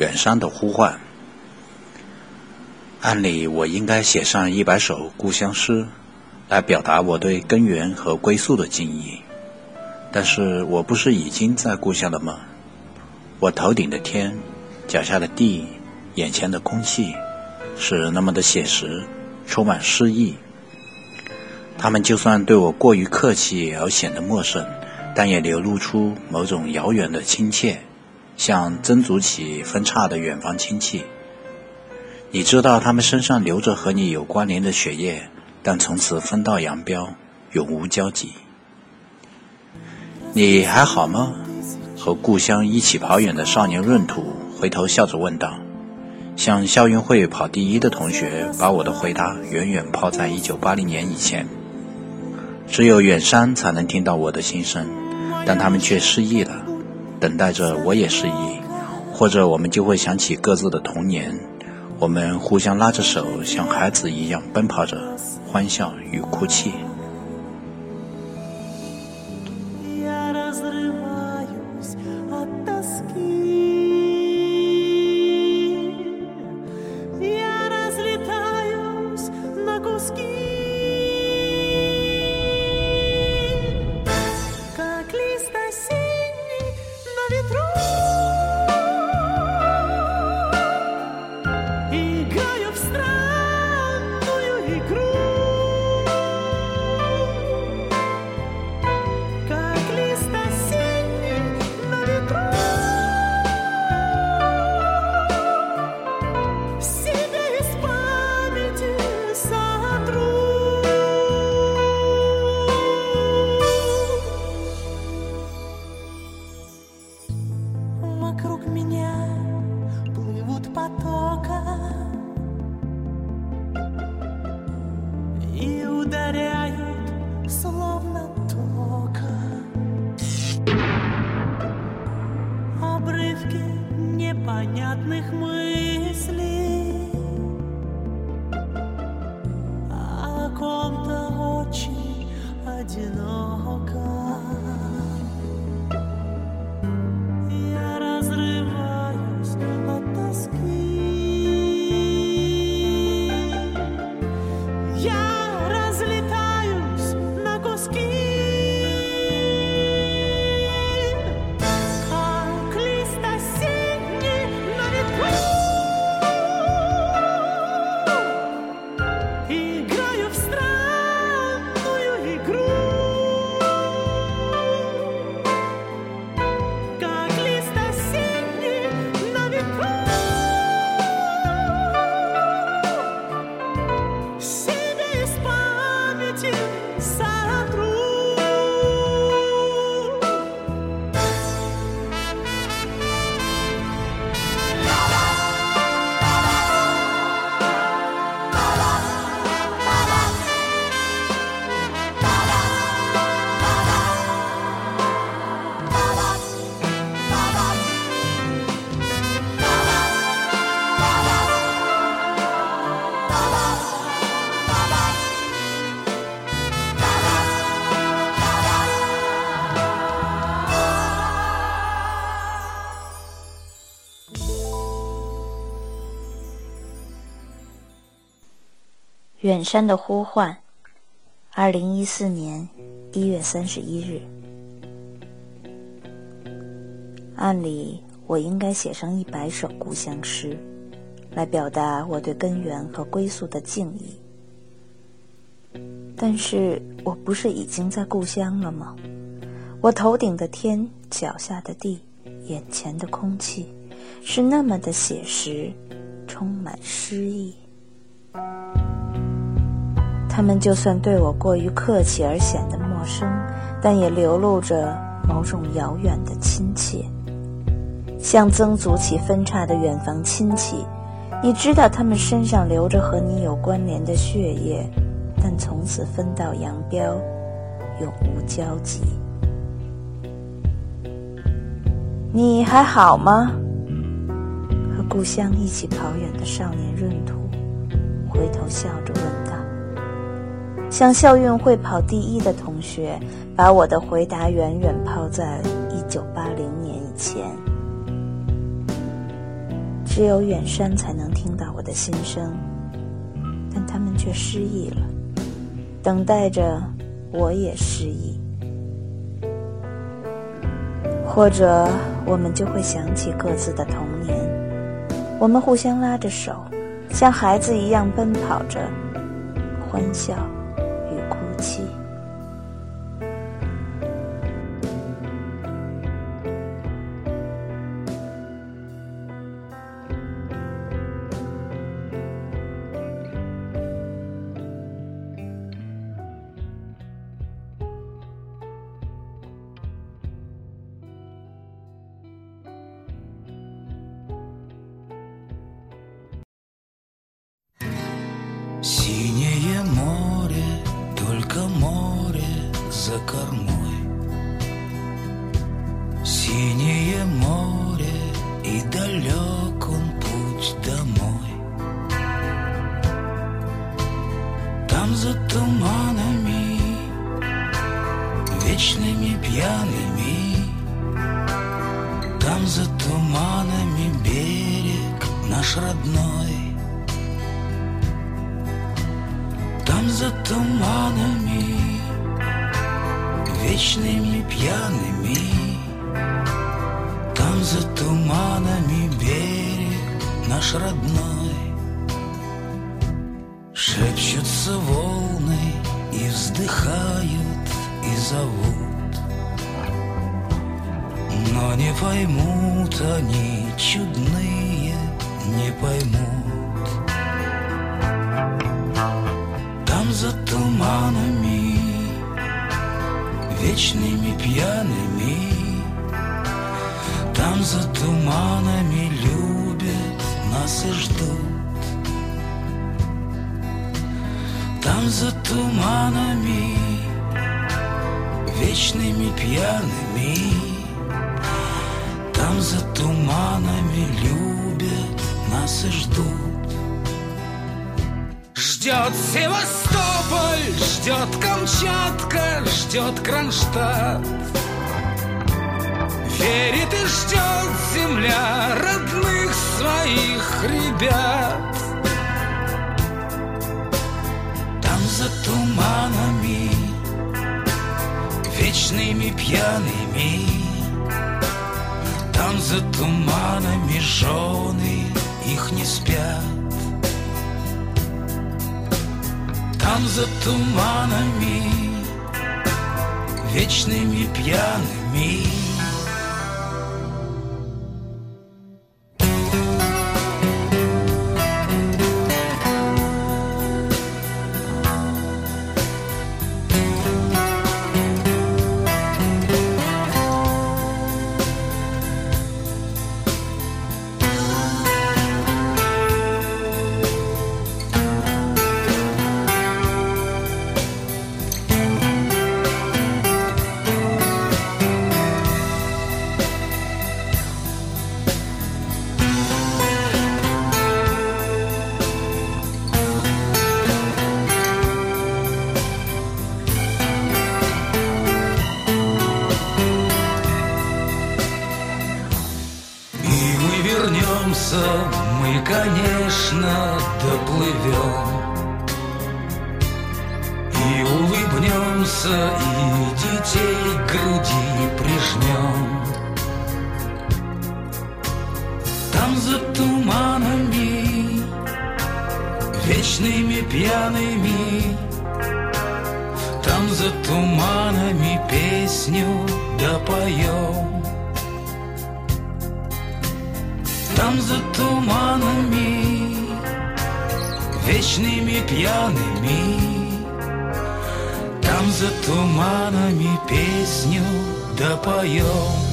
远山的呼唤。按理我应该写上一百首故乡诗，来表达我对根源和归宿的敬意。但是我不是已经在故乡了吗？我头顶的天，脚下的地，眼前的空气，是那么的写实，充满诗意。他们就算对我过于客气而显得陌生，但也流露出某种遥远的亲切，像曾祖起分叉的远房亲戚。你知道他们身上流着和你有关联的血液，但从此分道扬镳，永无交集。你还好吗？和故乡一起跑远的少年闰土回头笑着问道。向校运会跑第一的同学把我的回答远远抛在1980年以前。只有远山才能听到我的心声，但他们却失忆了，等待着我也是一，或者我们就会想起各自的童年。我们互相拉着手，像孩子一样奔跑着，欢笑与哭泣。понятных мыслей о ком-то очень одиноком. 远山的呼唤，二零一四年一月三十一日。按理我应该写上一百首故乡诗，来表达我对根源和归宿的敬意。但是我不是已经在故乡了吗？我头顶的天，脚下的地，眼前的空气，是那么的写实，充满诗意。他们就算对我过于客气而显得陌生，但也流露着某种遥远的亲切，像曾祖起分叉的远房亲戚。你知道他们身上流着和你有关联的血液，但从此分道扬镳，永无交集。你还好吗？和故乡一起跑远的少年闰土，回头笑着问道。向校运会跑第一的同学，把我的回答远远抛在一九八零年以前。只有远山才能听到我的心声，但他们却失忆了，等待着我也失忆。或者，我们就会想起各自的童年，我们互相拉着手，像孩子一样奔跑着，欢笑 далек он путь домой. Там за туманами вечными пьяными. Там за туманами берег наш родной. Там за туманами вечными пьяными. Там за туманами наш родной. Шепчутся волны и вздыхают и зовут. Но не поймут они, чудные, не поймут. Там за туманами вечными пьяными Там за туманами любят нас и ждут Там за туманами вечными пьяными Там за туманами любят нас и ждут Ждет Севастополь, ждет Камчатка, ждет Кронштадт. Верит и ждет земля родных ребят. Там за туманами, вечными пьяными, Там за туманами жены их не спят. Там за туманами Вечными пьяными мы, конечно, доплывем. И улыбнемся, и детей к груди прижмем. Там за туманами, вечными пьяными Там за туманами песню допоем Там за туманами Вечными пьяными. Там за туманами Песню допоем